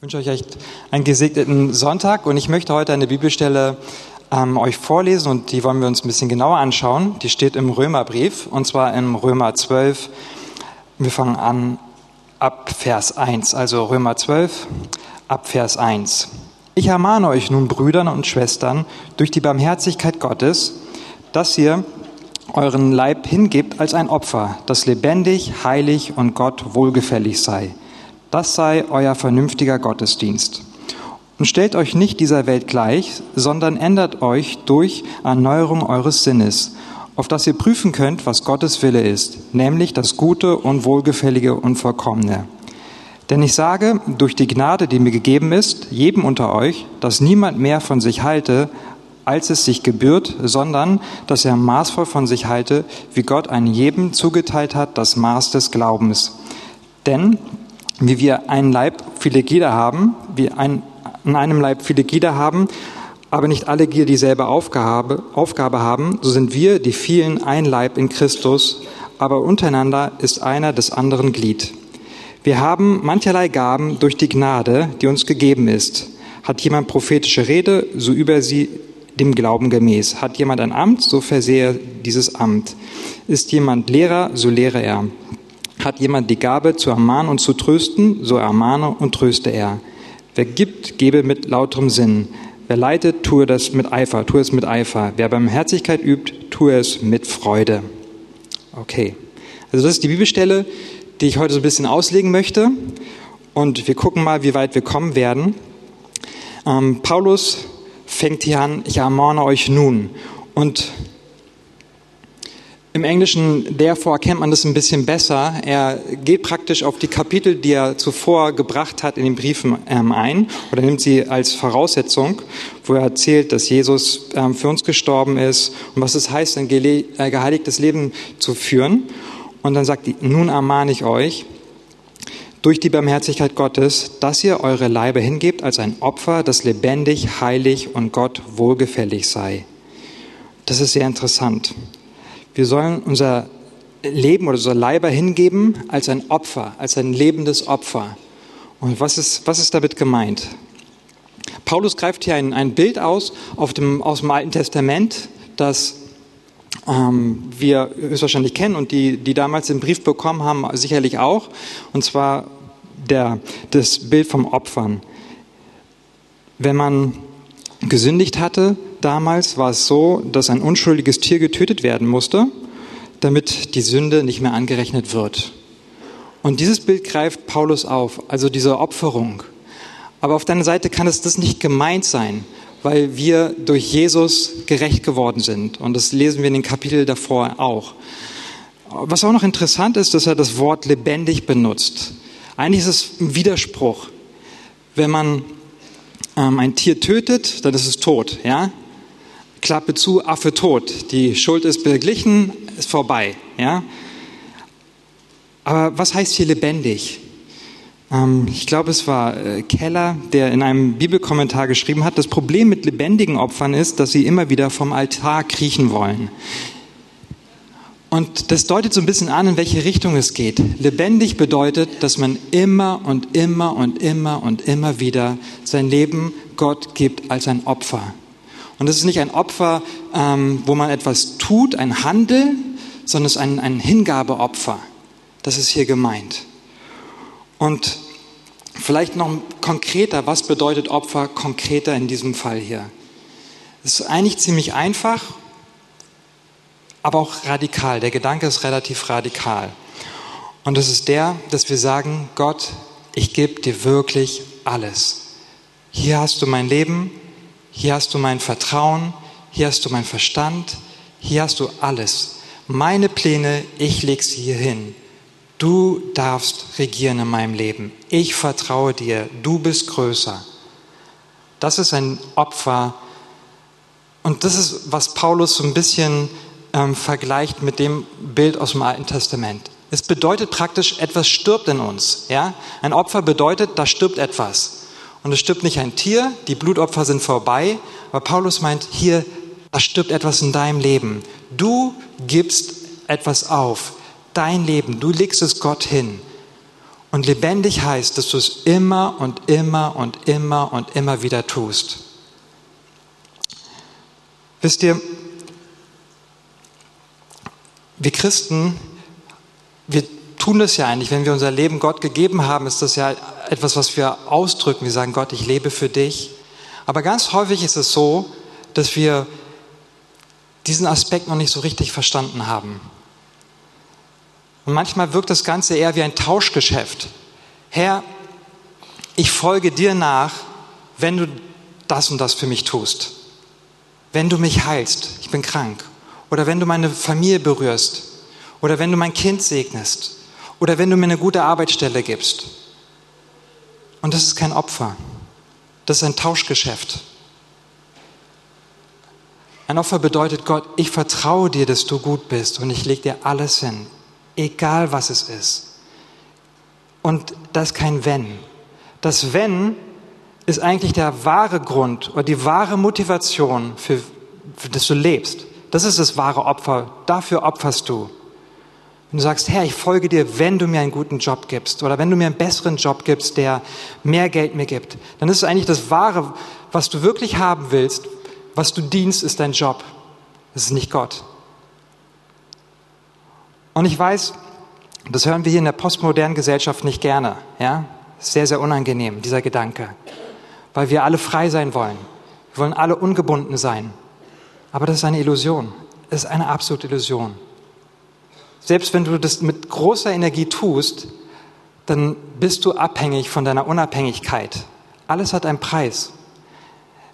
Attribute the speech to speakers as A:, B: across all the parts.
A: Ich wünsche euch echt einen gesegneten Sonntag und ich möchte heute eine Bibelstelle ähm, euch vorlesen und die wollen wir uns ein bisschen genauer anschauen. Die steht im Römerbrief und zwar im Römer 12. Wir fangen an ab Vers 1, also Römer 12 ab Vers 1. Ich ermahne euch nun, Brüdern und Schwestern, durch die Barmherzigkeit Gottes, dass ihr euren Leib hingebt als ein Opfer, das lebendig, heilig und Gott wohlgefällig sei. Das sei euer vernünftiger Gottesdienst. Und stellt euch nicht dieser Welt gleich, sondern ändert euch durch Erneuerung eures Sinnes, auf dass ihr prüfen könnt, was Gottes Wille ist, nämlich das Gute und Wohlgefällige und Vollkommene. Denn ich sage, durch die Gnade, die mir gegeben ist, jedem unter euch, dass niemand mehr von sich halte, als es sich gebührt, sondern dass er maßvoll von sich halte, wie Gott einem jedem zugeteilt hat, das Maß des Glaubens. Denn wie wir einen Leib viele Glieder haben, wie ein, in einem Leib viele Glieder haben, aber nicht alle Glieder dieselbe Aufgabe, Aufgabe haben, so sind wir, die vielen, ein Leib in Christus, aber untereinander ist einer des anderen Glied. Wir haben mancherlei Gaben durch die Gnade, die uns gegeben ist. Hat jemand prophetische Rede, so über sie dem Glauben gemäß. Hat jemand ein Amt, so versehe dieses Amt. Ist jemand Lehrer, so lehre er. Hat jemand die Gabe zu ermahnen und zu trösten, so ermahne und tröste er. Wer gibt, gebe mit lauterem Sinn. Wer leitet, tue das mit Eifer, tue es mit Eifer. Wer Barmherzigkeit übt, tue es mit Freude. Okay. Also das ist die Bibelstelle, die ich heute so ein bisschen auslegen möchte. Und wir gucken mal, wie weit wir kommen werden. Ähm, Paulus fängt hier an, ich ermahne euch nun. Und im Englischen, therefore, erkennt man das ein bisschen besser. Er geht praktisch auf die Kapitel, die er zuvor gebracht hat in den Briefen ähm, ein oder nimmt sie als Voraussetzung, wo er erzählt, dass Jesus ähm, für uns gestorben ist und was es heißt, ein äh, geheiligtes Leben zu führen. Und dann sagt er, nun ermahne ich euch, durch die Barmherzigkeit Gottes, dass ihr eure Leibe hingebt als ein Opfer, das lebendig, heilig und Gott wohlgefällig sei. Das ist sehr interessant. Wir sollen unser Leben oder unser Leiber hingeben als ein Opfer, als ein lebendes Opfer. Und was ist, was ist damit gemeint? Paulus greift hier ein, ein Bild aus dem, aus dem Alten Testament, das ähm, wir höchstwahrscheinlich kennen und die, die damals den Brief bekommen haben, sicherlich auch. Und zwar der, das Bild vom Opfern. Wenn man gesündigt hatte, damals war es so, dass ein unschuldiges Tier getötet werden musste, damit die Sünde nicht mehr angerechnet wird. Und dieses Bild greift Paulus auf, also diese Opferung. Aber auf deiner Seite kann es das nicht gemeint sein, weil wir durch Jesus gerecht geworden sind. Und das lesen wir in den Kapiteln davor auch. Was auch noch interessant ist, dass er das Wort lebendig benutzt. Eigentlich ist es ein Widerspruch. Wenn man ein Tier tötet, dann ist es tot. Ja? Klappe zu, Affe tot. Die Schuld ist beglichen, ist vorbei. Ja? Aber was heißt hier lebendig? Ähm, ich glaube, es war äh, Keller, der in einem Bibelkommentar geschrieben hat, das Problem mit lebendigen Opfern ist, dass sie immer wieder vom Altar kriechen wollen. Und das deutet so ein bisschen an, in welche Richtung es geht. Lebendig bedeutet, dass man immer und immer und immer und immer wieder sein Leben Gott gibt als ein Opfer. Und es ist nicht ein Opfer, ähm, wo man etwas tut, ein Handel, sondern es ist ein, ein Hingabeopfer. Das ist hier gemeint. Und vielleicht noch konkreter, was bedeutet Opfer konkreter in diesem Fall hier? Es ist eigentlich ziemlich einfach, aber auch radikal. Der Gedanke ist relativ radikal. Und es ist der, dass wir sagen, Gott, ich gebe dir wirklich alles. Hier hast du mein Leben, hier hast du mein Vertrauen, hier hast du mein Verstand, hier hast du alles. Meine Pläne, ich lege sie hier hin. Du darfst regieren in meinem Leben. Ich vertraue dir. Du bist größer. Das ist ein Opfer. Und das ist, was Paulus so ein bisschen ähm, vergleicht mit dem Bild aus dem Alten Testament. Es bedeutet praktisch, etwas stirbt in uns. Ja? Ein Opfer bedeutet, da stirbt etwas. Und es stirbt nicht ein Tier, die Blutopfer sind vorbei, aber Paulus meint, hier, da stirbt etwas in deinem Leben. Du gibst etwas auf, dein Leben, du legst es Gott hin. Und lebendig heißt, dass du es immer und immer und immer und immer wieder tust. Wisst ihr, wir Christen, wir tun das ja eigentlich, wenn wir unser Leben Gott gegeben haben, ist das ja etwas, was wir ausdrücken. Wir sagen, Gott, ich lebe für dich. Aber ganz häufig ist es so, dass wir diesen Aspekt noch nicht so richtig verstanden haben. Und manchmal wirkt das Ganze eher wie ein Tauschgeschäft. Herr, ich folge dir nach, wenn du das und das für mich tust. Wenn du mich heilst, ich bin krank. Oder wenn du meine Familie berührst. Oder wenn du mein Kind segnest. Oder wenn du mir eine gute Arbeitsstelle gibst. Und das ist kein Opfer. Das ist ein Tauschgeschäft. Ein Opfer bedeutet Gott, ich vertraue dir, dass du gut bist und ich lege dir alles hin, egal was es ist. Und das ist kein Wenn. Das Wenn ist eigentlich der wahre Grund oder die wahre Motivation, für, für das du lebst. Das ist das wahre Opfer. Dafür opferst du. Wenn du sagst, Herr, ich folge dir, wenn du mir einen guten Job gibst oder wenn du mir einen besseren Job gibst, der mehr Geld mir gibt, dann ist es eigentlich das Wahre, was du wirklich haben willst, was du dienst, ist dein Job. Es ist nicht Gott. Und ich weiß, das hören wir hier in der postmodernen Gesellschaft nicht gerne. Ja? Sehr, sehr unangenehm, dieser Gedanke. Weil wir alle frei sein wollen. Wir wollen alle ungebunden sein. Aber das ist eine Illusion. Es ist eine absolute Illusion. Selbst wenn du das mit großer Energie tust, dann bist du abhängig von deiner Unabhängigkeit. Alles hat einen Preis.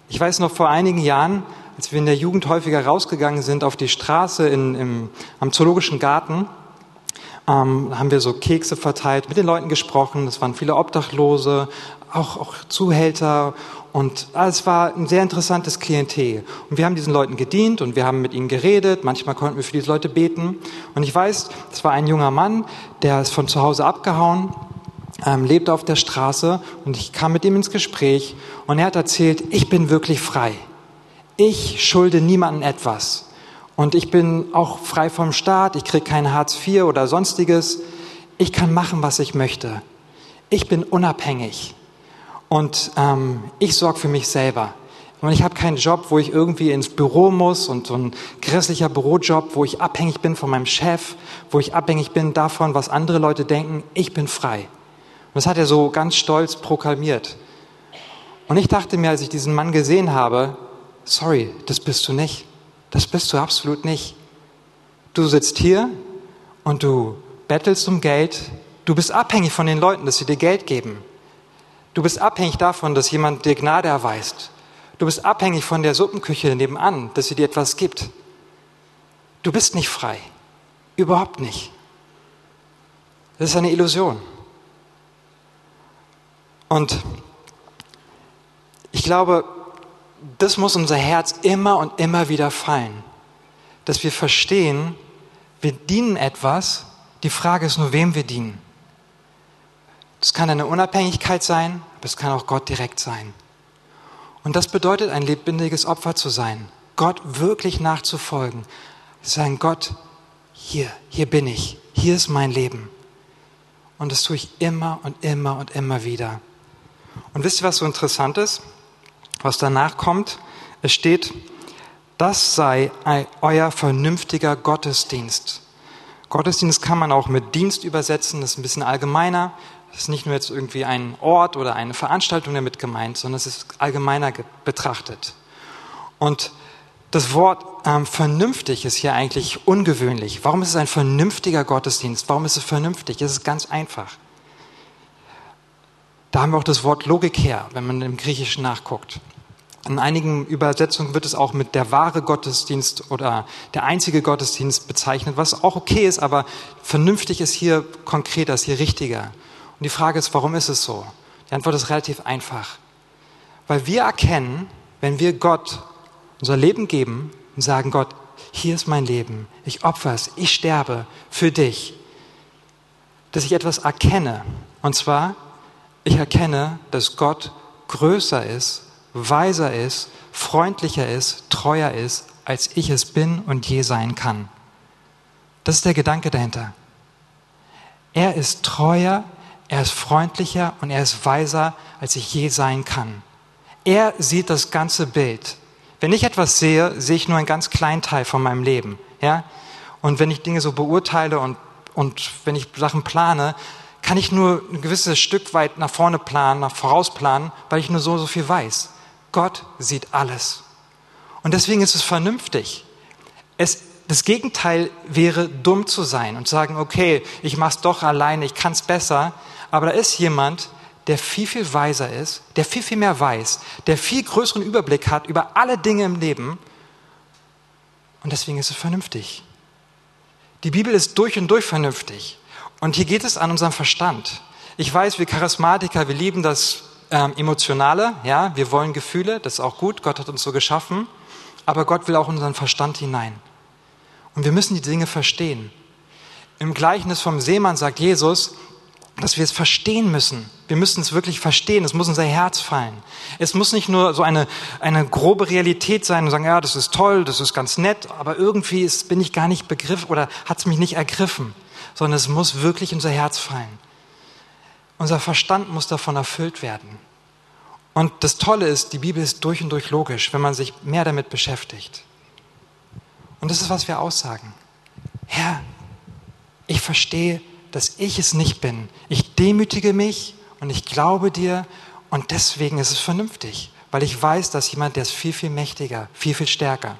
A: Ich weiß noch vor einigen Jahren, als wir in der Jugend häufiger rausgegangen sind auf die Straße in, im, am Zoologischen Garten, ähm, haben wir so Kekse verteilt, mit den Leuten gesprochen. Es waren viele Obdachlose, auch, auch Zuhälter und es war ein sehr interessantes Klientel. Und wir haben diesen Leuten gedient und wir haben mit ihnen geredet. Manchmal konnten wir für diese Leute beten. Und ich weiß, es war ein junger Mann, der ist von zu Hause abgehauen, ähm, lebte auf der Straße und ich kam mit ihm ins Gespräch und er hat erzählt, ich bin wirklich frei. Ich schulde niemandem etwas. Und ich bin auch frei vom Staat, ich kriege kein Hartz IV oder sonstiges. Ich kann machen, was ich möchte. Ich bin unabhängig. Und ähm, ich sorge für mich selber. Und ich habe keinen Job, wo ich irgendwie ins Büro muss und so ein grässlicher Bürojob, wo ich abhängig bin von meinem Chef, wo ich abhängig bin davon, was andere Leute denken. Ich bin frei. Und das hat er so ganz stolz proklamiert. Und ich dachte mir, als ich diesen Mann gesehen habe, sorry, das bist du nicht. Das bist du absolut nicht. Du sitzt hier und du bettelst um Geld. Du bist abhängig von den Leuten, dass sie dir Geld geben. Du bist abhängig davon, dass jemand dir Gnade erweist. Du bist abhängig von der Suppenküche nebenan, dass sie dir etwas gibt. Du bist nicht frei. Überhaupt nicht. Das ist eine Illusion. Und ich glaube, das muss unser Herz immer und immer wieder fallen, dass wir verstehen, wir dienen etwas, die Frage ist nur, wem wir dienen. Das kann eine Unabhängigkeit sein, aber es kann auch Gott direkt sein. Und das bedeutet, ein lebendiges Opfer zu sein, Gott wirklich nachzufolgen. Sagen, Gott, hier, hier bin ich, hier ist mein Leben. Und das tue ich immer und immer und immer wieder. Und wisst ihr, was so interessant ist? Was danach kommt? Es steht, das sei euer vernünftiger Gottesdienst. Gottesdienst kann man auch mit Dienst übersetzen, das ist ein bisschen allgemeiner. Das ist nicht nur jetzt irgendwie ein Ort oder eine Veranstaltung damit gemeint, sondern es ist allgemeiner betrachtet. Und das Wort ähm, vernünftig ist hier eigentlich ungewöhnlich. Warum ist es ein vernünftiger Gottesdienst? Warum ist es vernünftig? Es ist ganz einfach. Da haben wir auch das Wort Logik her, wenn man im Griechischen nachguckt. In einigen Übersetzungen wird es auch mit der wahre Gottesdienst oder der einzige Gottesdienst bezeichnet, was auch okay ist, aber vernünftig ist hier konkreter, ist hier richtiger. Und die Frage ist, warum ist es so? Die Antwort ist relativ einfach. Weil wir erkennen, wenn wir Gott unser Leben geben und sagen, Gott, hier ist mein Leben, ich opfer es, ich sterbe für dich, dass ich etwas erkenne. Und zwar, ich erkenne, dass Gott größer ist, weiser ist, freundlicher ist, treuer ist, als ich es bin und je sein kann. Das ist der Gedanke dahinter. Er ist treuer, er ist freundlicher und er ist weiser, als ich je sein kann. Er sieht das ganze Bild. Wenn ich etwas sehe, sehe ich nur einen ganz kleinen Teil von meinem Leben. Ja? Und wenn ich Dinge so beurteile und, und wenn ich Sachen plane, kann ich nur ein gewisses Stück weit nach vorne planen, nach voraus planen, weil ich nur so, so viel weiß. Gott sieht alles. Und deswegen ist es vernünftig. Es, das Gegenteil wäre dumm zu sein und zu sagen, okay, ich mach's doch alleine, ich kann's besser. Aber da ist jemand, der viel, viel weiser ist, der viel, viel mehr weiß, der viel größeren Überblick hat über alle Dinge im Leben. Und deswegen ist es vernünftig. Die Bibel ist durch und durch vernünftig. Und hier geht es an unseren Verstand. Ich weiß, wir Charismatiker, wir lieben das ähm, Emotionale, ja, wir wollen Gefühle, das ist auch gut, Gott hat uns so geschaffen, aber Gott will auch unseren Verstand hinein. Und wir müssen die Dinge verstehen. Im Gleichnis vom Seemann sagt Jesus, dass wir es verstehen müssen. Wir müssen es wirklich verstehen. Es muss unser Herz fallen. Es muss nicht nur so eine, eine grobe Realität sein und sagen, ja, das ist toll, das ist ganz nett, aber irgendwie ist, bin ich gar nicht begriffen oder hat es mich nicht ergriffen, sondern es muss wirklich unser Herz fallen. Unser Verstand muss davon erfüllt werden. Und das Tolle ist, die Bibel ist durch und durch logisch, wenn man sich mehr damit beschäftigt. Und das ist, was wir aussagen. Herr, ich verstehe dass ich es nicht bin. Ich demütige mich und ich glaube dir und deswegen ist es vernünftig, weil ich weiß, dass jemand, der ist viel, viel mächtiger, viel, viel stärker.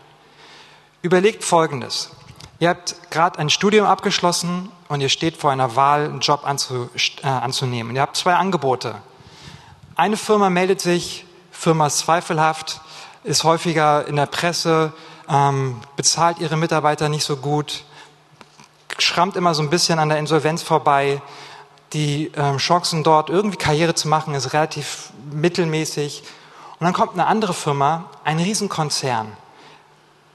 A: Überlegt Folgendes. Ihr habt gerade ein Studium abgeschlossen und ihr steht vor einer Wahl, einen Job anzu, äh, anzunehmen. ihr habt zwei Angebote. Eine Firma meldet sich, Firma ist zweifelhaft, ist häufiger in der Presse, ähm, bezahlt ihre Mitarbeiter nicht so gut, schrammt immer so ein bisschen an der Insolvenz vorbei. Die ähm, Chancen dort irgendwie Karriere zu machen ist relativ mittelmäßig. Und dann kommt eine andere Firma, ein Riesenkonzern.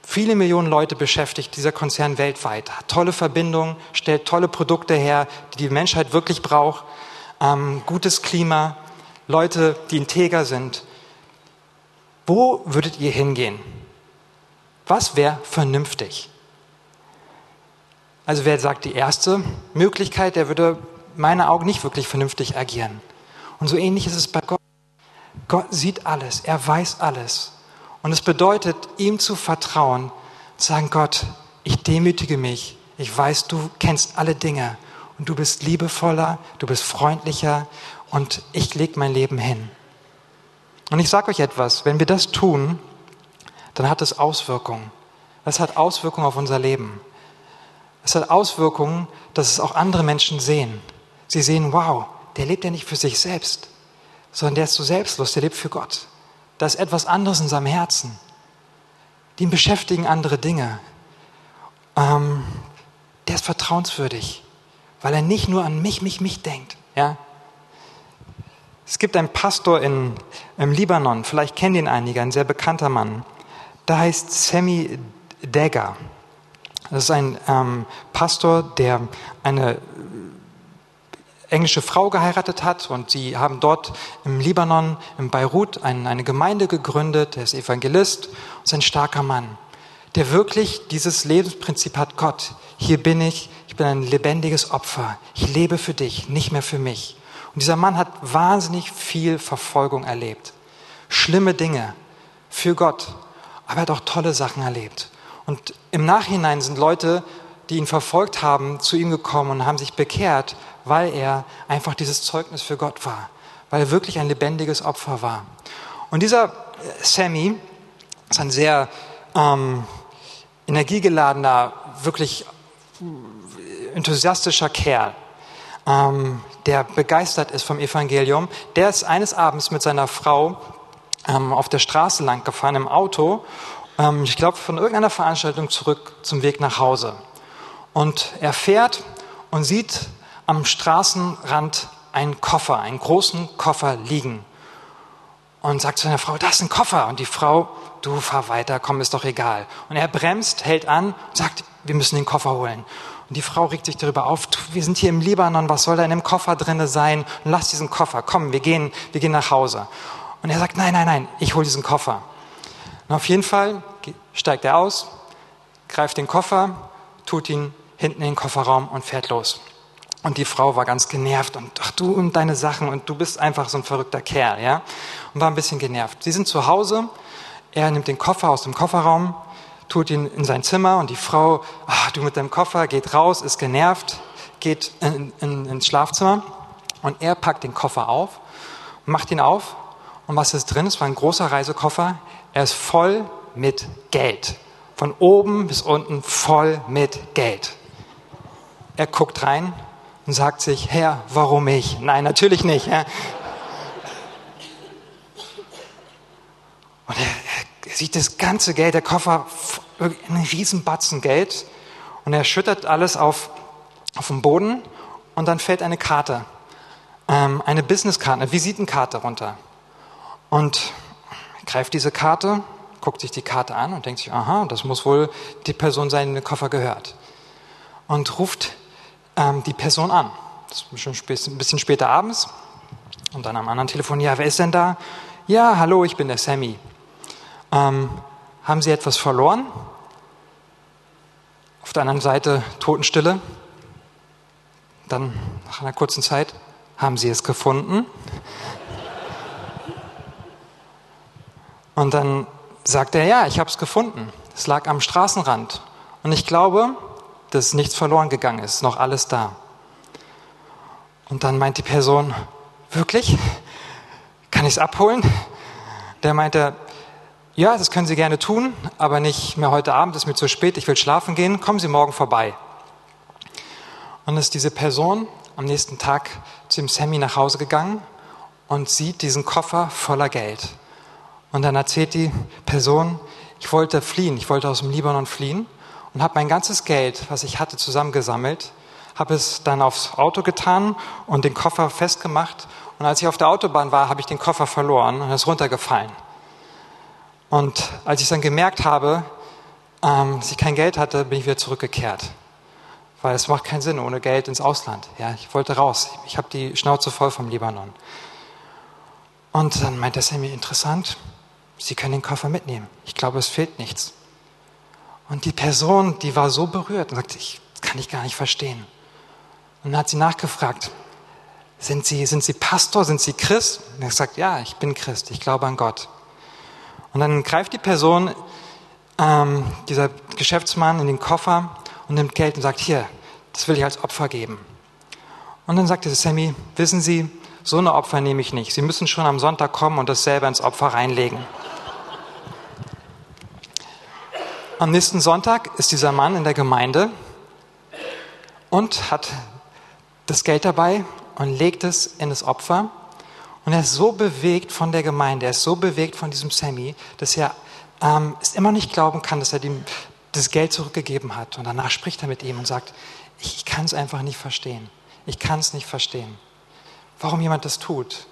A: Viele Millionen Leute beschäftigt dieser Konzern weltweit, hat tolle Verbindungen, stellt tolle Produkte her, die die Menschheit wirklich braucht, ähm, gutes Klima, Leute, die integer sind. Wo würdet ihr hingehen? Was wäre vernünftig? Also wer sagt die erste Möglichkeit, der würde meine Augen nicht wirklich vernünftig agieren. Und so ähnlich ist es bei Gott. Gott sieht alles, er weiß alles. Und es bedeutet, ihm zu vertrauen, zu sagen, Gott, ich demütige mich, ich weiß, du kennst alle Dinge und du bist liebevoller, du bist freundlicher und ich lege mein Leben hin. Und ich sage euch etwas, wenn wir das tun, dann hat es Auswirkungen. Das hat Auswirkungen auf unser Leben. Es hat Auswirkungen, dass es auch andere Menschen sehen. Sie sehen, wow, der lebt ja nicht für sich selbst, sondern der ist so selbstlos, der lebt für Gott. Da ist etwas anderes in seinem Herzen. Den beschäftigen andere Dinge. Ähm, der ist vertrauenswürdig, weil er nicht nur an mich, mich, mich denkt. Ja? Es gibt einen Pastor in, im Libanon, vielleicht kennen ihn einige, ein sehr bekannter Mann. Da heißt Sammy Dagger. Das ist ein ähm, Pastor, der eine englische Frau geheiratet hat und sie haben dort im Libanon, in Beirut, ein, eine Gemeinde gegründet. Er ist Evangelist und ist ein starker Mann, der wirklich dieses Lebensprinzip hat, Gott, hier bin ich, ich bin ein lebendiges Opfer, ich lebe für dich, nicht mehr für mich. Und dieser Mann hat wahnsinnig viel Verfolgung erlebt, schlimme Dinge für Gott, aber er hat auch tolle Sachen erlebt. Und im Nachhinein sind Leute, die ihn verfolgt haben, zu ihm gekommen und haben sich bekehrt, weil er einfach dieses Zeugnis für Gott war, weil er wirklich ein lebendiges Opfer war. Und dieser äh, Sammy ist ein sehr ähm, energiegeladener, wirklich enthusiastischer Kerl, ähm, der begeistert ist vom Evangelium. Der ist eines Abends mit seiner Frau ähm, auf der Straße lang gefahren im Auto ähm, ich glaube, von irgendeiner Veranstaltung zurück zum Weg nach Hause. Und er fährt und sieht am Straßenrand einen Koffer, einen großen Koffer liegen. Und sagt zu seiner Frau, das ist ein Koffer. Und die Frau, du fahr weiter, komm, ist doch egal. Und er bremst, hält an und sagt, wir müssen den Koffer holen. Und die Frau regt sich darüber auf, wir sind hier im Libanon, was soll da in dem Koffer drinne sein? Und lass diesen Koffer, komm, wir gehen, wir gehen nach Hause. Und er sagt, nein, nein, nein, ich hole diesen Koffer. Und auf jeden Fall steigt er aus, greift den Koffer, tut ihn hinten in den Kofferraum und fährt los. Und die Frau war ganz genervt und ach du und deine Sachen und du bist einfach so ein verrückter Kerl, ja? Und war ein bisschen genervt. Sie sind zu Hause, er nimmt den Koffer aus dem Kofferraum, tut ihn in sein Zimmer und die Frau, ach du mit deinem Koffer, geht raus, ist genervt, geht in, in, ins Schlafzimmer und er packt den Koffer auf, macht ihn auf und was ist drin? Es war ein großer Reisekoffer. Er ist voll mit Geld. Von oben bis unten voll mit Geld. Er guckt rein und sagt sich, Herr, warum ich? Nein, natürlich nicht. Ja. Und er, er, sieht das ganze Geld, der Koffer, ein Riesenbatzen Geld. Und er schüttert alles auf, auf den Boden und dann fällt eine Karte, ähm, eine Businesskarte, eine Visitenkarte runter. Und greift diese Karte, guckt sich die Karte an und denkt sich, aha, das muss wohl die Person sein, die den Koffer gehört. Und ruft ähm, die Person an. Das ist ein bisschen später abends. Und dann am anderen Telefon, ja, wer ist denn da? Ja, hallo, ich bin der Sammy. Ähm, haben Sie etwas verloren? Auf der anderen Seite Totenstille. Dann nach einer kurzen Zeit, haben Sie es gefunden? Und dann sagt er, ja, ich habe es gefunden. Es lag am Straßenrand. Und ich glaube, dass nichts verloren gegangen ist, noch alles da. Und dann meint die Person, wirklich? Kann ich es abholen? Der meinte, ja, das können Sie gerne tun, aber nicht mehr heute Abend, ist mir zu spät, ich will schlafen gehen, kommen Sie morgen vorbei. Und ist diese Person am nächsten Tag zu dem Sammy nach Hause gegangen und sieht diesen Koffer voller Geld. Und dann erzählt die Person, ich wollte fliehen, ich wollte aus dem Libanon fliehen und habe mein ganzes Geld, was ich hatte, zusammengesammelt, habe es dann aufs Auto getan und den Koffer festgemacht. Und als ich auf der Autobahn war, habe ich den Koffer verloren und ist runtergefallen. Und als ich dann gemerkt habe, ähm, dass ich kein Geld hatte, bin ich wieder zurückgekehrt. Weil es macht keinen Sinn, ohne Geld ins Ausland. Ja, ich wollte raus. Ich habe die Schnauze voll vom Libanon. Und dann meinte er mir interessant, Sie können den Koffer mitnehmen. Ich glaube, es fehlt nichts. Und die Person, die war so berührt und sagte, ich kann ich gar nicht verstehen. Und dann hat sie nachgefragt, sind Sie, sind Sie Pastor, sind Sie Christ? Und er gesagt, ja, ich bin Christ, ich glaube an Gott. Und dann greift die Person, ähm, dieser Geschäftsmann, in den Koffer und nimmt Geld und sagt, hier, das will ich als Opfer geben. Und dann sagte Sammy, wissen Sie, so eine Opfer nehme ich nicht. Sie müssen schon am Sonntag kommen und das selber ins Opfer reinlegen. Am nächsten Sonntag ist dieser Mann in der Gemeinde und hat das Geld dabei und legt es in das Opfer. Und er ist so bewegt von der Gemeinde, er ist so bewegt von diesem Sammy, dass er ähm, es immer nicht glauben kann, dass er dem das Geld zurückgegeben hat. Und danach spricht er mit ihm und sagt, ich, ich kann es einfach nicht verstehen. Ich kann es nicht verstehen, warum jemand das tut.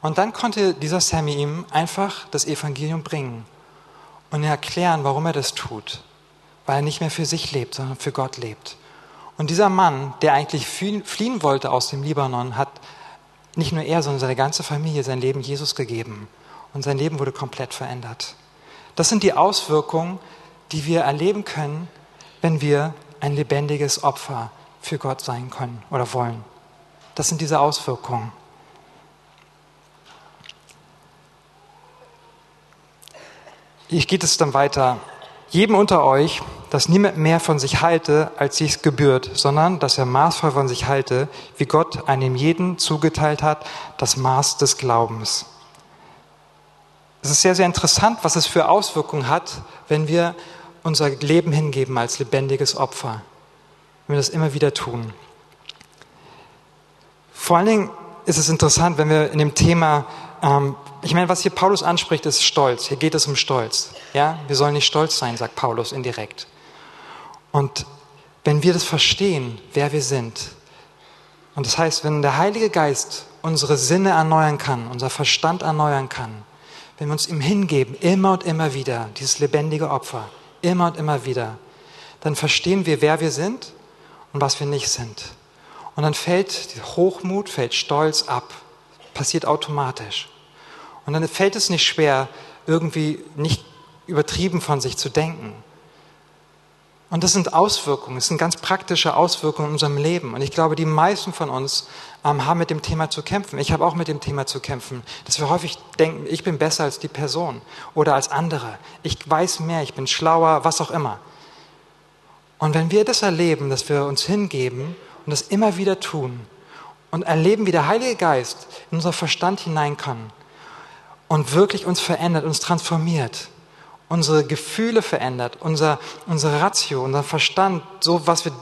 A: Und dann konnte dieser Sammy ihm einfach das Evangelium bringen und erklären, warum er das tut. Weil er nicht mehr für sich lebt, sondern für Gott lebt. Und dieser Mann, der eigentlich fliehen wollte aus dem Libanon, hat nicht nur er, sondern seine ganze Familie sein Leben Jesus gegeben. Und sein Leben wurde komplett verändert. Das sind die Auswirkungen, die wir erleben können, wenn wir ein lebendiges Opfer für Gott sein können oder wollen. Das sind diese Auswirkungen. Hier geht es dann weiter. Jedem unter euch, dass niemand mehr von sich halte, als sich's gebührt, sondern dass er maßvoll von sich halte, wie Gott einem jeden zugeteilt hat, das Maß des Glaubens. Es ist sehr, sehr interessant, was es für Auswirkungen hat, wenn wir unser Leben hingeben als lebendiges Opfer. Wenn wir das immer wieder tun. Vor allen Dingen ist es interessant, wenn wir in dem Thema ähm, ich meine, was hier Paulus anspricht, ist Stolz. Hier geht es um Stolz. Ja, wir sollen nicht stolz sein, sagt Paulus indirekt. Und wenn wir das verstehen, wer wir sind, und das heißt, wenn der Heilige Geist unsere Sinne erneuern kann, unser Verstand erneuern kann, wenn wir uns ihm hingeben, immer und immer wieder, dieses lebendige Opfer, immer und immer wieder, dann verstehen wir, wer wir sind und was wir nicht sind. Und dann fällt Hochmut, fällt Stolz ab. Passiert automatisch. Und dann fällt es nicht schwer, irgendwie nicht übertrieben von sich zu denken. Und das sind Auswirkungen, das sind ganz praktische Auswirkungen in unserem Leben. Und ich glaube, die meisten von uns ähm, haben mit dem Thema zu kämpfen. Ich habe auch mit dem Thema zu kämpfen, dass wir häufig denken, ich bin besser als die Person oder als andere. Ich weiß mehr, ich bin schlauer, was auch immer. Und wenn wir das erleben, dass wir uns hingeben und das immer wieder tun und erleben, wie der Heilige Geist in unser Verstand hinein kann und wirklich uns verändert, uns transformiert, unsere Gefühle verändert, unser, unsere Ratio, unser Verstand, so was wir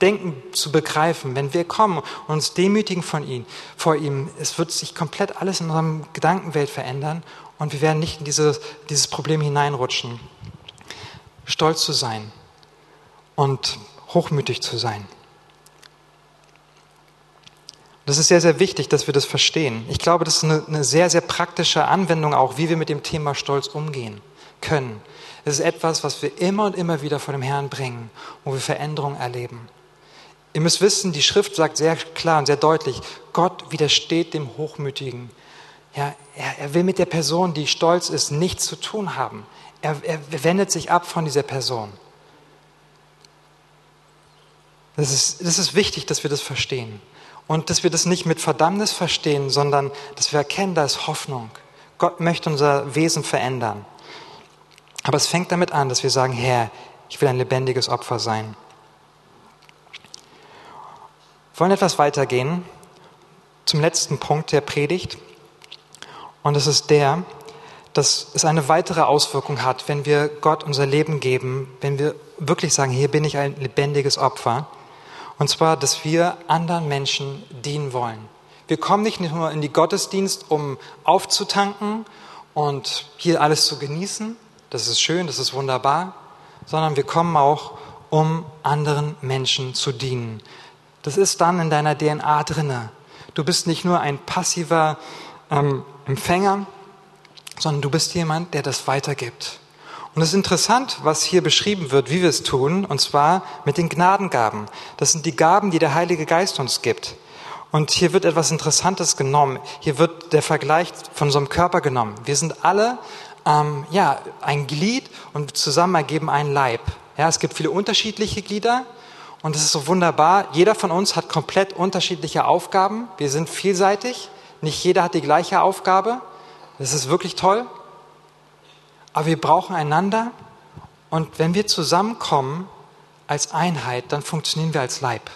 A: denken zu begreifen. Wenn wir kommen und uns demütigen von ihm, vor ihm, es wird sich komplett alles in unserem Gedankenwelt verändern und wir werden nicht in dieses, dieses Problem hineinrutschen. Stolz zu sein und hochmütig zu sein. Das ist sehr, sehr wichtig, dass wir das verstehen. Ich glaube, das ist eine, eine sehr, sehr praktische Anwendung auch, wie wir mit dem Thema Stolz umgehen können. Es ist etwas, was wir immer und immer wieder vor dem Herrn bringen, wo wir Veränderungen erleben. Ihr müsst wissen, die Schrift sagt sehr klar und sehr deutlich, Gott widersteht dem Hochmütigen. Ja, er, er will mit der Person, die stolz ist, nichts zu tun haben. Er, er wendet sich ab von dieser Person. Das ist, das ist wichtig, dass wir das verstehen. Und dass wir das nicht mit Verdammnis verstehen, sondern dass wir erkennen, da ist Hoffnung. Gott möchte unser Wesen verändern. Aber es fängt damit an, dass wir sagen, Herr, ich will ein lebendiges Opfer sein. Wir wollen etwas weitergehen zum letzten Punkt der Predigt. Und es ist der, dass es eine weitere Auswirkung hat, wenn wir Gott unser Leben geben, wenn wir wirklich sagen, hier bin ich ein lebendiges Opfer. Und zwar, dass wir anderen Menschen dienen wollen. Wir kommen nicht nur in die Gottesdienst, um aufzutanken und hier alles zu genießen, das ist schön, das ist wunderbar, sondern wir kommen auch, um anderen Menschen zu dienen. Das ist dann in deiner DNA drinne. Du bist nicht nur ein passiver ähm, Empfänger, sondern du bist jemand, der das weitergibt. Und es ist interessant, was hier beschrieben wird, wie wir es tun, und zwar mit den Gnadengaben. Das sind die Gaben, die der Heilige Geist uns gibt. Und hier wird etwas Interessantes genommen. Hier wird der Vergleich von einem Körper genommen. Wir sind alle ähm, ja, ein Glied und zusammen ergeben einen Leib. Ja, es gibt viele unterschiedliche Glieder und es ist so wunderbar. Jeder von uns hat komplett unterschiedliche Aufgaben. Wir sind vielseitig. Nicht jeder hat die gleiche Aufgabe. Das ist wirklich toll. Aber wir brauchen einander und wenn wir zusammenkommen als Einheit, dann funktionieren wir als Leib.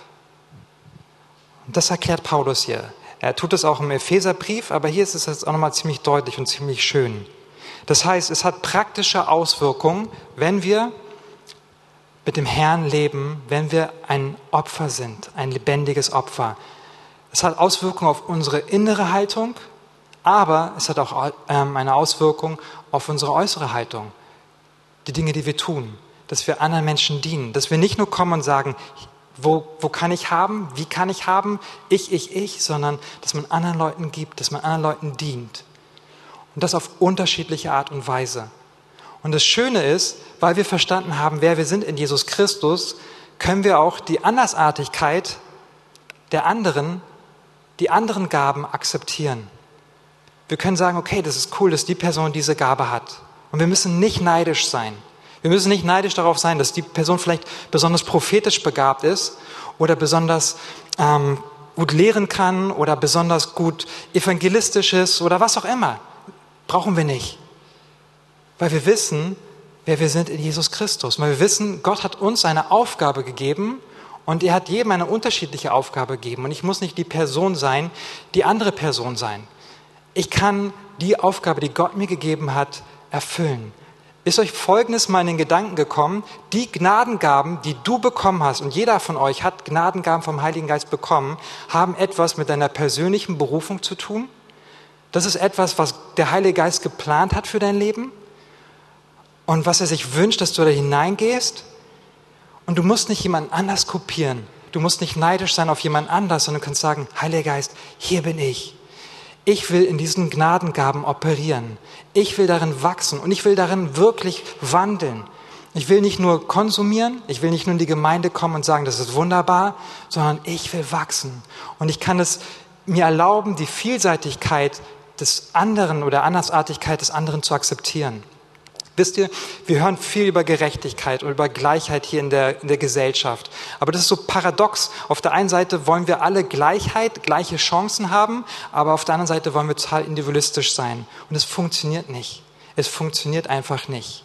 A: Und das erklärt Paulus hier. Er tut es auch im Epheserbrief, aber hier ist es jetzt auch nochmal ziemlich deutlich und ziemlich schön. Das heißt, es hat praktische Auswirkungen, wenn wir mit dem Herrn leben, wenn wir ein Opfer sind, ein lebendiges Opfer. Es hat Auswirkungen auf unsere innere Haltung, aber es hat auch ähm, eine Auswirkung auf unsere äußere Haltung, die Dinge, die wir tun, dass wir anderen Menschen dienen, dass wir nicht nur kommen und sagen, wo, wo kann ich haben, wie kann ich haben, ich, ich, ich, sondern dass man anderen Leuten gibt, dass man anderen Leuten dient. Und das auf unterschiedliche Art und Weise. Und das Schöne ist, weil wir verstanden haben, wer wir sind in Jesus Christus, können wir auch die Andersartigkeit der anderen, die anderen Gaben akzeptieren. Wir können sagen, okay, das ist cool, dass die Person diese Gabe hat. Und wir müssen nicht neidisch sein. Wir müssen nicht neidisch darauf sein, dass die Person vielleicht besonders prophetisch begabt ist oder besonders ähm, gut lehren kann oder besonders gut evangelistisch ist oder was auch immer. Brauchen wir nicht. Weil wir wissen, wer wir sind in Jesus Christus. Weil wir wissen, Gott hat uns eine Aufgabe gegeben und er hat jedem eine unterschiedliche Aufgabe gegeben. Und ich muss nicht die Person sein, die andere Person sein. Ich kann die Aufgabe, die Gott mir gegeben hat, erfüllen. Ist euch Folgendes mal in den Gedanken gekommen? Die Gnadengaben, die du bekommen hast, und jeder von euch hat Gnadengaben vom Heiligen Geist bekommen, haben etwas mit deiner persönlichen Berufung zu tun? Das ist etwas, was der Heilige Geist geplant hat für dein Leben und was er sich wünscht, dass du da hineingehst. Und du musst nicht jemand anders kopieren. Du musst nicht neidisch sein auf jemand anders, sondern kannst sagen, Heiliger Geist, hier bin ich. Ich will in diesen Gnadengaben operieren. Ich will darin wachsen und ich will darin wirklich wandeln. Ich will nicht nur konsumieren, ich will nicht nur in die Gemeinde kommen und sagen, das ist wunderbar, sondern ich will wachsen. Und ich kann es mir erlauben, die Vielseitigkeit des anderen oder Andersartigkeit des anderen zu akzeptieren. Wisst ihr, wir hören viel über Gerechtigkeit und über Gleichheit hier in der, in der Gesellschaft. Aber das ist so paradox. Auf der einen Seite wollen wir alle Gleichheit, gleiche Chancen haben, aber auf der anderen Seite wollen wir total individualistisch sein. Und es funktioniert nicht. Es funktioniert einfach nicht.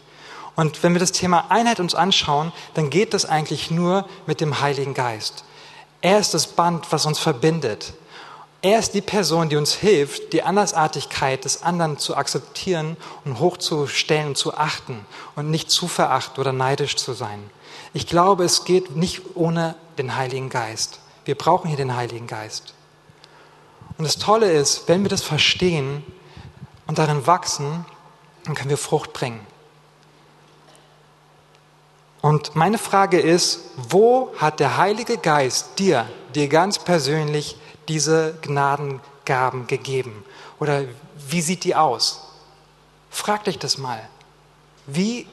A: Und wenn wir das Thema Einheit uns anschauen, dann geht das eigentlich nur mit dem Heiligen Geist. Er ist das Band, was uns verbindet. Er ist die Person, die uns hilft, die Andersartigkeit des anderen zu akzeptieren und hochzustellen und zu achten und nicht zu verachten oder neidisch zu sein. Ich glaube, es geht nicht ohne den Heiligen Geist. Wir brauchen hier den Heiligen Geist. Und das Tolle ist, wenn wir das verstehen und darin wachsen, dann können wir Frucht bringen. Und meine Frage ist, wo hat der Heilige Geist dir, dir ganz persönlich diese Gnadengaben gegeben? Oder wie sieht die aus? Frag dich das mal. Wie,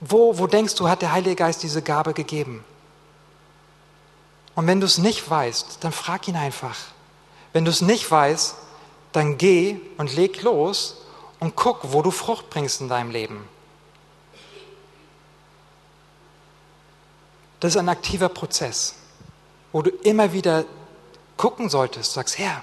A: wo, wo denkst du, hat der Heilige Geist diese Gabe gegeben? Und wenn du es nicht weißt, dann frag ihn einfach. Wenn du es nicht weißt, dann geh und leg los und guck, wo du Frucht bringst in deinem Leben. Das ist ein aktiver Prozess, wo du immer wieder gucken solltest, sagst, Herr,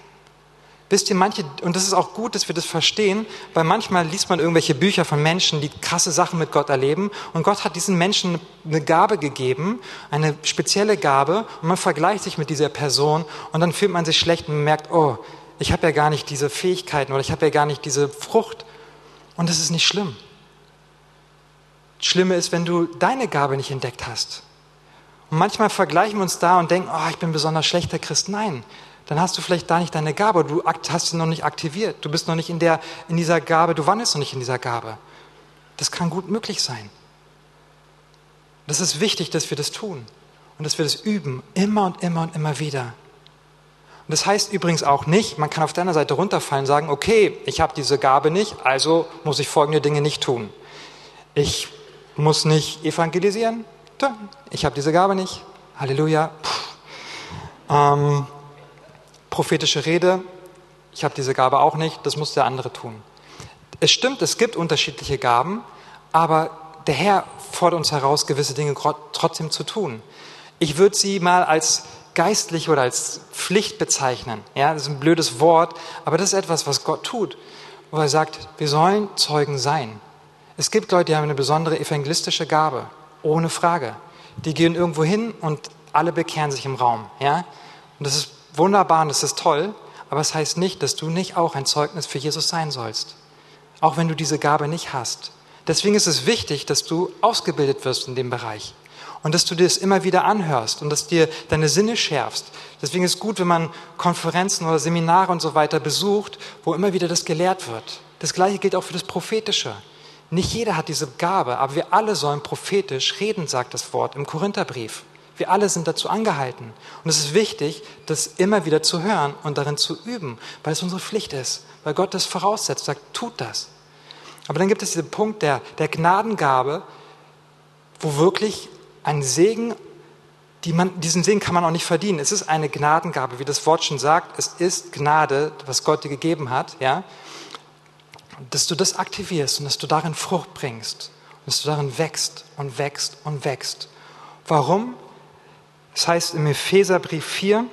A: wisst ihr manche, und das ist auch gut, dass wir das verstehen, weil manchmal liest man irgendwelche Bücher von Menschen, die krasse Sachen mit Gott erleben und Gott hat diesen Menschen eine Gabe gegeben, eine spezielle Gabe und man vergleicht sich mit dieser Person und dann fühlt man sich schlecht und merkt, oh, ich habe ja gar nicht diese Fähigkeiten oder ich habe ja gar nicht diese Frucht und das ist nicht schlimm. Schlimme ist, wenn du deine Gabe nicht entdeckt hast. Und manchmal vergleichen wir uns da und denken, oh, ich bin besonders schlechter Christ. Nein, dann hast du vielleicht da nicht deine Gabe, du hast sie noch nicht aktiviert, du bist noch nicht in, der, in dieser Gabe, du wandelst noch nicht in dieser Gabe. Das kann gut möglich sein. Das ist wichtig, dass wir das tun und dass wir das üben, immer und immer und immer wieder. Und das heißt übrigens auch nicht, man kann auf deiner Seite runterfallen und sagen, okay, ich habe diese Gabe nicht, also muss ich folgende Dinge nicht tun. Ich muss nicht evangelisieren, ich habe diese Gabe nicht. Halleluja. Ähm, prophetische Rede, ich habe diese Gabe auch nicht, das muss der andere tun. Es stimmt, es gibt unterschiedliche Gaben, aber der Herr fordert uns heraus, gewisse Dinge trotzdem zu tun. Ich würde sie mal als geistlich oder als Pflicht bezeichnen. Ja, das ist ein blödes Wort, aber das ist etwas, was Gott tut, wo er sagt, wir sollen Zeugen sein. Es gibt Leute, die haben eine besondere evangelistische Gabe ohne Frage. Die gehen irgendwo hin und alle bekehren sich im Raum. Ja? Und das ist wunderbar und das ist toll, aber es das heißt nicht, dass du nicht auch ein Zeugnis für Jesus sein sollst. Auch wenn du diese Gabe nicht hast. Deswegen ist es wichtig, dass du ausgebildet wirst in dem Bereich und dass du dir es immer wieder anhörst und dass dir deine Sinne schärfst. Deswegen ist es gut, wenn man Konferenzen oder Seminare und so weiter besucht, wo immer wieder das gelehrt wird. Das Gleiche gilt auch für das Prophetische. Nicht jeder hat diese Gabe, aber wir alle sollen prophetisch reden, sagt das Wort im Korintherbrief. Wir alle sind dazu angehalten. Und es ist wichtig, das immer wieder zu hören und darin zu üben, weil es unsere Pflicht ist, weil Gott das voraussetzt, sagt, tut das. Aber dann gibt es diesen Punkt der, der Gnadengabe, wo wirklich ein Segen, die man, diesen Segen kann man auch nicht verdienen. Es ist eine Gnadengabe, wie das Wort schon sagt. Es ist Gnade, was Gott dir gegeben hat. Ja? Dass du das aktivierst und dass du darin Frucht bringst und dass du darin wächst und wächst und wächst. Warum? Das heißt im Epheserbrief 4,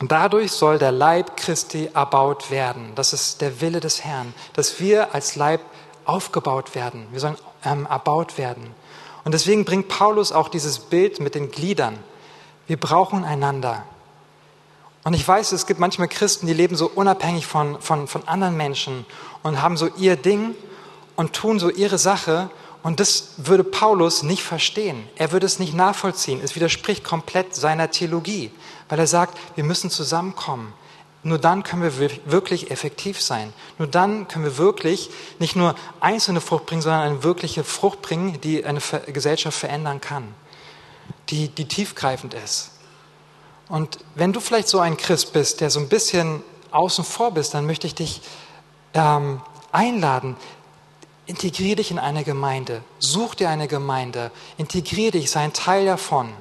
A: dadurch soll der Leib Christi erbaut werden. Das ist der Wille des Herrn, dass wir als Leib aufgebaut werden. Wir sollen ähm, erbaut werden. Und deswegen bringt Paulus auch dieses Bild mit den Gliedern. Wir brauchen einander. Und ich weiß, es gibt manchmal Christen, die leben so unabhängig von, von, von anderen Menschen und haben so ihr Ding und tun so ihre Sache. Und das würde Paulus nicht verstehen. Er würde es nicht nachvollziehen. Es widerspricht komplett seiner Theologie, weil er sagt, wir müssen zusammenkommen. Nur dann können wir wirklich effektiv sein. Nur dann können wir wirklich nicht nur einzelne Frucht bringen, sondern eine wirkliche Frucht bringen, die eine Gesellschaft verändern kann, die, die tiefgreifend ist. Und wenn du vielleicht so ein Christ bist, der so ein bisschen außen vor bist, dann möchte ich dich ähm, einladen, integriere dich in eine Gemeinde, such dir eine Gemeinde, integriere dich, sei ein Teil davon.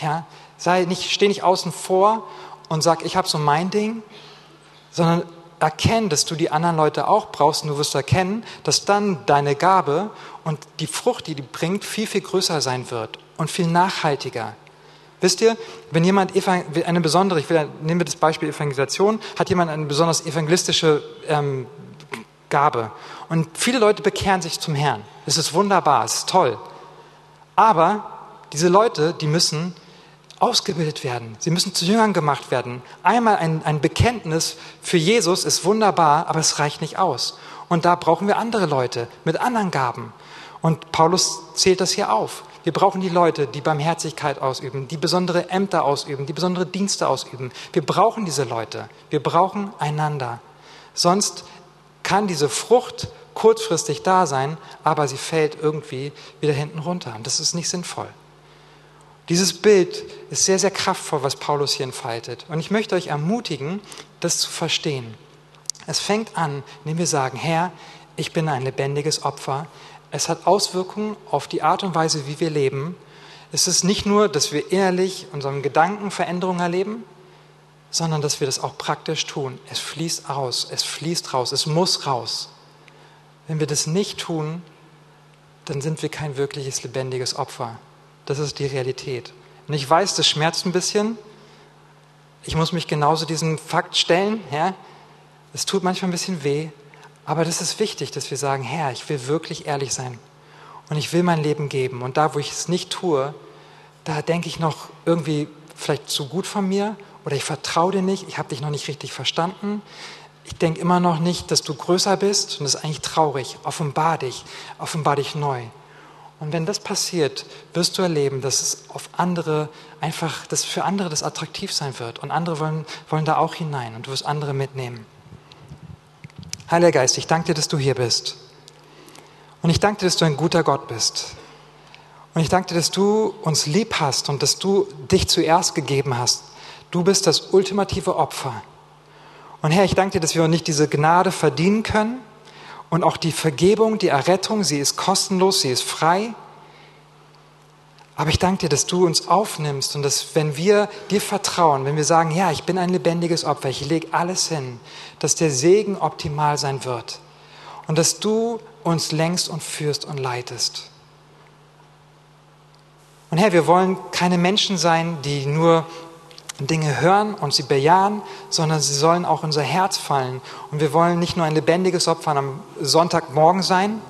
A: Ja? Sei nicht, steh nicht außen vor und sag, ich habe so mein Ding, sondern erkenn, dass du die anderen Leute auch brauchst und du wirst erkennen, dass dann deine Gabe und die Frucht, die die bringt, viel, viel größer sein wird und viel nachhaltiger. Wisst ihr, wenn jemand eine besondere, ich will, nehmen wir das Beispiel Evangelisation, hat jemand eine besonders evangelistische ähm, Gabe und viele Leute bekehren sich zum Herrn. Es ist wunderbar, es ist toll. Aber diese Leute, die müssen ausgebildet werden. Sie müssen zu Jüngern gemacht werden. Einmal ein, ein Bekenntnis für Jesus ist wunderbar, aber es reicht nicht aus. Und da brauchen wir andere Leute mit anderen Gaben. Und Paulus zählt das hier auf. Wir brauchen die Leute, die Barmherzigkeit ausüben, die besondere Ämter ausüben, die besondere Dienste ausüben. Wir brauchen diese Leute. Wir brauchen einander. Sonst kann diese Frucht kurzfristig da sein, aber sie fällt irgendwie wieder hinten runter. Und das ist nicht sinnvoll. Dieses Bild ist sehr, sehr kraftvoll, was Paulus hier entfaltet. Und ich möchte euch ermutigen, das zu verstehen. Es fängt an, indem wir sagen, Herr, ich bin ein lebendiges Opfer. Es hat Auswirkungen auf die Art und Weise, wie wir leben. Es ist nicht nur, dass wir innerlich unseren Gedanken Veränderungen erleben, sondern dass wir das auch praktisch tun. Es fließt aus, es fließt raus, es muss raus. Wenn wir das nicht tun, dann sind wir kein wirkliches lebendiges Opfer. Das ist die Realität. Und ich weiß, das schmerzt ein bisschen. Ich muss mich genauso diesem Fakt stellen. Ja? Es tut manchmal ein bisschen weh. Aber das ist wichtig, dass wir sagen, Herr, ich will wirklich ehrlich sein. Und ich will mein Leben geben. Und da, wo ich es nicht tue, da denke ich noch irgendwie vielleicht zu gut von mir oder ich vertraue dir nicht, ich habe dich noch nicht richtig verstanden. Ich denke immer noch nicht, dass du größer bist und das ist eigentlich traurig. Offenbar dich, offenbar dich neu. Und wenn das passiert, wirst du erleben, dass es auf andere einfach, dass für andere das attraktiv sein wird. Und andere wollen, wollen da auch hinein und du wirst andere mitnehmen. Heiliger Geist, ich danke dir, dass du hier bist. Und ich danke dir, dass du ein guter Gott bist. Und ich danke dir, dass du uns lieb hast und dass du dich zuerst gegeben hast. Du bist das ultimative Opfer. Und Herr, ich danke dir, dass wir nicht diese Gnade verdienen können, und auch die Vergebung, die Errettung, sie ist kostenlos, sie ist frei. Aber ich danke dir, dass du uns aufnimmst und dass, wenn wir dir vertrauen, wenn wir sagen, ja, ich bin ein lebendiges Opfer, ich lege alles hin, dass der Segen optimal sein wird und dass du uns lenkst und führst und leitest. Und Herr, wir wollen keine Menschen sein, die nur Dinge hören und sie bejahen, sondern sie sollen auch unser Herz fallen. Und wir wollen nicht nur ein lebendiges Opfer am Sonntagmorgen sein,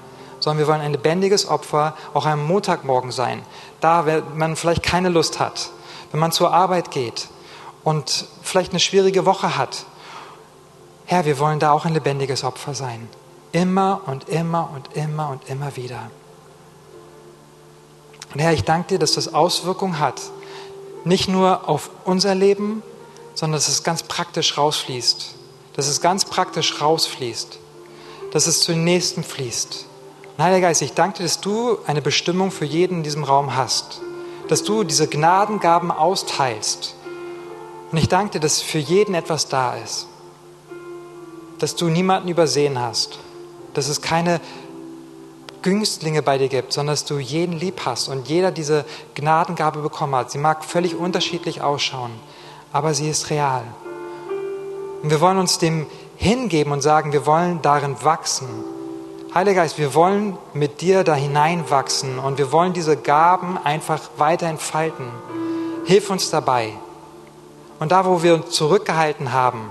A: sondern wir wollen ein lebendiges Opfer auch am Montagmorgen sein. Da, wenn man vielleicht keine Lust hat, wenn man zur Arbeit geht und vielleicht eine schwierige Woche hat. Herr, wir wollen da auch ein lebendiges Opfer sein. Immer und immer und immer und immer wieder. Und Herr, ich danke dir, dass das Auswirkungen hat nicht nur auf unser Leben, sondern dass es ganz praktisch rausfließt. Dass es ganz praktisch rausfließt. Dass es zu den Nächsten fließt. Und Heiliger Geist, ich danke dir, dass du eine Bestimmung für jeden in diesem Raum hast. Dass du diese Gnadengaben austeilst. Und ich danke dir, dass für jeden etwas da ist. Dass du niemanden übersehen hast. Dass es keine Günstlinge bei dir gibt, sondern dass du jeden lieb hast und jeder diese Gnadengabe bekommen hat. Sie mag völlig unterschiedlich ausschauen, aber sie ist real. Und wir wollen uns dem hingeben und sagen, wir wollen darin wachsen. Heiliger Geist, wir wollen mit dir da hineinwachsen und wir wollen diese Gaben einfach weiter entfalten. Hilf uns dabei. Und da, wo wir uns zurückgehalten haben,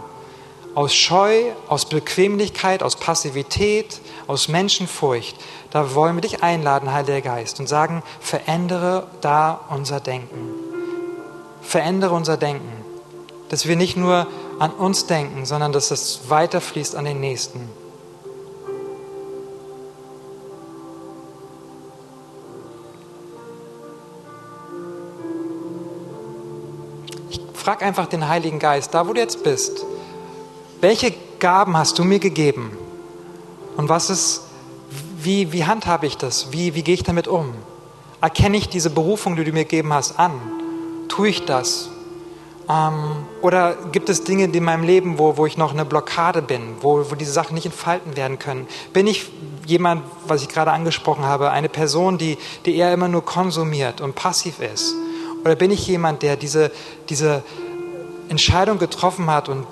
A: aus Scheu, aus Bequemlichkeit, aus Passivität, aus Menschenfurcht, da wollen wir dich einladen, Heiliger Geist, und sagen, verändere da unser Denken. Verändere unser Denken. Dass wir nicht nur an uns denken, sondern dass es weiterfließt an den Nächsten. Ich frage einfach den Heiligen Geist, da wo du jetzt bist, welche Gaben hast du mir gegeben? Und was ist wie, wie handhabe ich das? Wie, wie gehe ich damit um? Erkenne ich diese Berufung, die du mir gegeben hast, an? Tue ich das? Ähm, oder gibt es Dinge in meinem Leben, wo, wo ich noch eine Blockade bin, wo, wo diese Sachen nicht entfalten werden können? Bin ich jemand, was ich gerade angesprochen habe, eine Person, die, die eher immer nur konsumiert und passiv ist? Oder bin ich jemand, der diese, diese Entscheidung getroffen hat und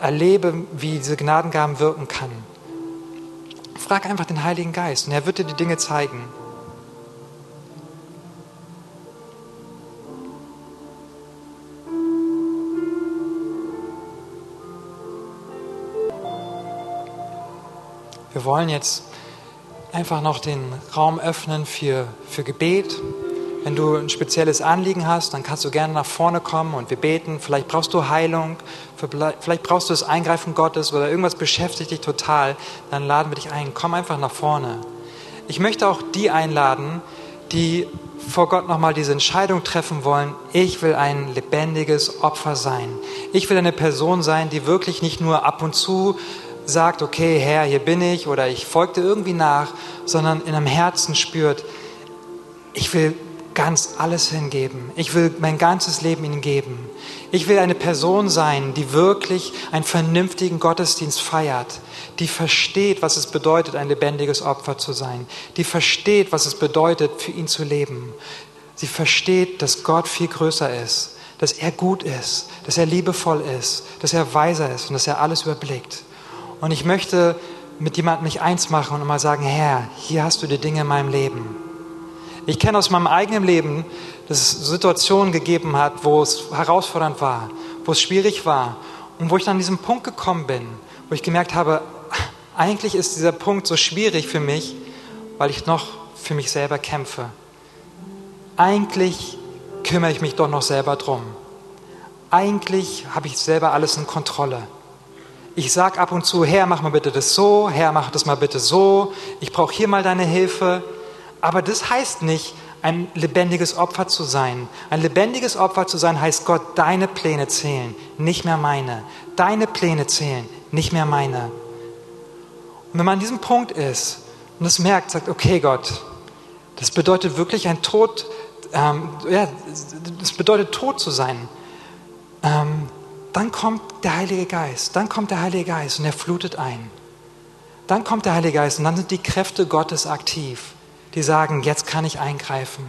A: erlebe, wie diese Gnadengaben wirken kann. Frag einfach den Heiligen Geist und er wird dir die Dinge zeigen. Wir wollen jetzt einfach noch den Raum öffnen für, für Gebet. Wenn du ein spezielles Anliegen hast, dann kannst du gerne nach vorne kommen und wir beten. Vielleicht brauchst du Heilung, vielleicht brauchst du das Eingreifen Gottes oder irgendwas beschäftigt dich total. Dann laden wir dich ein. Komm einfach nach vorne. Ich möchte auch die einladen, die vor Gott nochmal diese Entscheidung treffen wollen, ich will ein lebendiges Opfer sein. Ich will eine Person sein, die wirklich nicht nur ab und zu sagt, okay, Herr, hier bin ich oder ich folgte irgendwie nach, sondern in einem Herzen spürt, ich will ganz alles hingeben. Ich will mein ganzes Leben ihnen geben. Ich will eine Person sein, die wirklich einen vernünftigen Gottesdienst feiert, die versteht, was es bedeutet, ein lebendiges Opfer zu sein, die versteht, was es bedeutet, für ihn zu leben. Sie versteht, dass Gott viel größer ist, dass er gut ist, dass er liebevoll ist, dass er weiser ist und dass er alles überblickt. Und ich möchte mit jemandem mich eins machen und mal sagen, Herr, hier hast du die Dinge in meinem Leben. Ich kenne aus meinem eigenen Leben, dass es Situationen gegeben hat, wo es herausfordernd war, wo es schwierig war und wo ich dann an diesen Punkt gekommen bin, wo ich gemerkt habe, eigentlich ist dieser Punkt so schwierig für mich, weil ich noch für mich selber kämpfe. Eigentlich kümmere ich mich doch noch selber drum. Eigentlich habe ich selber alles in Kontrolle. Ich sage ab und zu, Herr, mach mal bitte das so, Herr, mach das mal bitte so, ich brauche hier mal deine Hilfe. Aber das heißt nicht, ein lebendiges Opfer zu sein. Ein lebendiges Opfer zu sein heißt, Gott, deine Pläne zählen, nicht mehr meine. Deine Pläne zählen, nicht mehr meine. Und wenn man an diesem Punkt ist und es merkt, sagt, okay Gott, das bedeutet wirklich ein Tod, ähm, ja, das bedeutet tot zu sein. Ähm, dann kommt der Heilige Geist, dann kommt der Heilige Geist und er flutet ein. Dann kommt der Heilige Geist und dann sind die Kräfte Gottes aktiv, die sagen, jetzt kann ich eingreifen.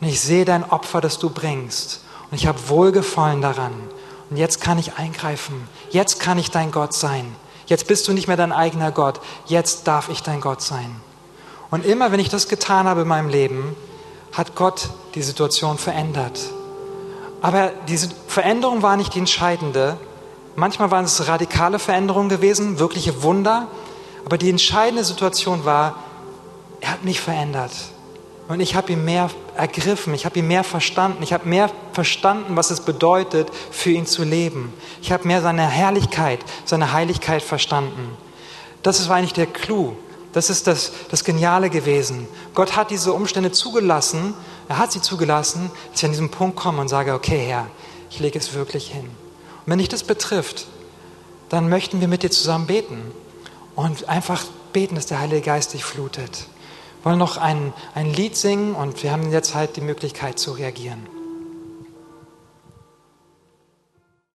A: Und ich sehe dein Opfer, das du bringst und ich habe Wohlgefallen daran. Und jetzt kann ich eingreifen. Jetzt kann ich dein Gott sein. Jetzt bist du nicht mehr dein eigener Gott. Jetzt darf ich dein Gott sein. Und immer wenn ich das getan habe in meinem Leben, hat Gott die Situation verändert. Aber diese Veränderung war nicht die entscheidende. Manchmal waren es radikale Veränderungen gewesen, wirkliche Wunder. Aber die entscheidende Situation war, er hat mich verändert. Und ich habe ihn mehr ergriffen, ich habe ihn mehr verstanden, ich habe mehr verstanden, was es bedeutet, für ihn zu leben. Ich habe mehr seine Herrlichkeit, seine Heiligkeit verstanden. Das war eigentlich der Clou. Das ist das, das Geniale gewesen. Gott hat diese Umstände zugelassen, er hat sie zugelassen, dass ich an diesen Punkt komme und sage, okay Herr, ich lege es wirklich hin. Und wenn dich das betrifft, dann möchten wir mit dir zusammen beten und einfach beten, dass der Heilige Geist dich flutet. Wollen noch ein, ein Lied singen und wir haben jetzt halt die Möglichkeit zu reagieren.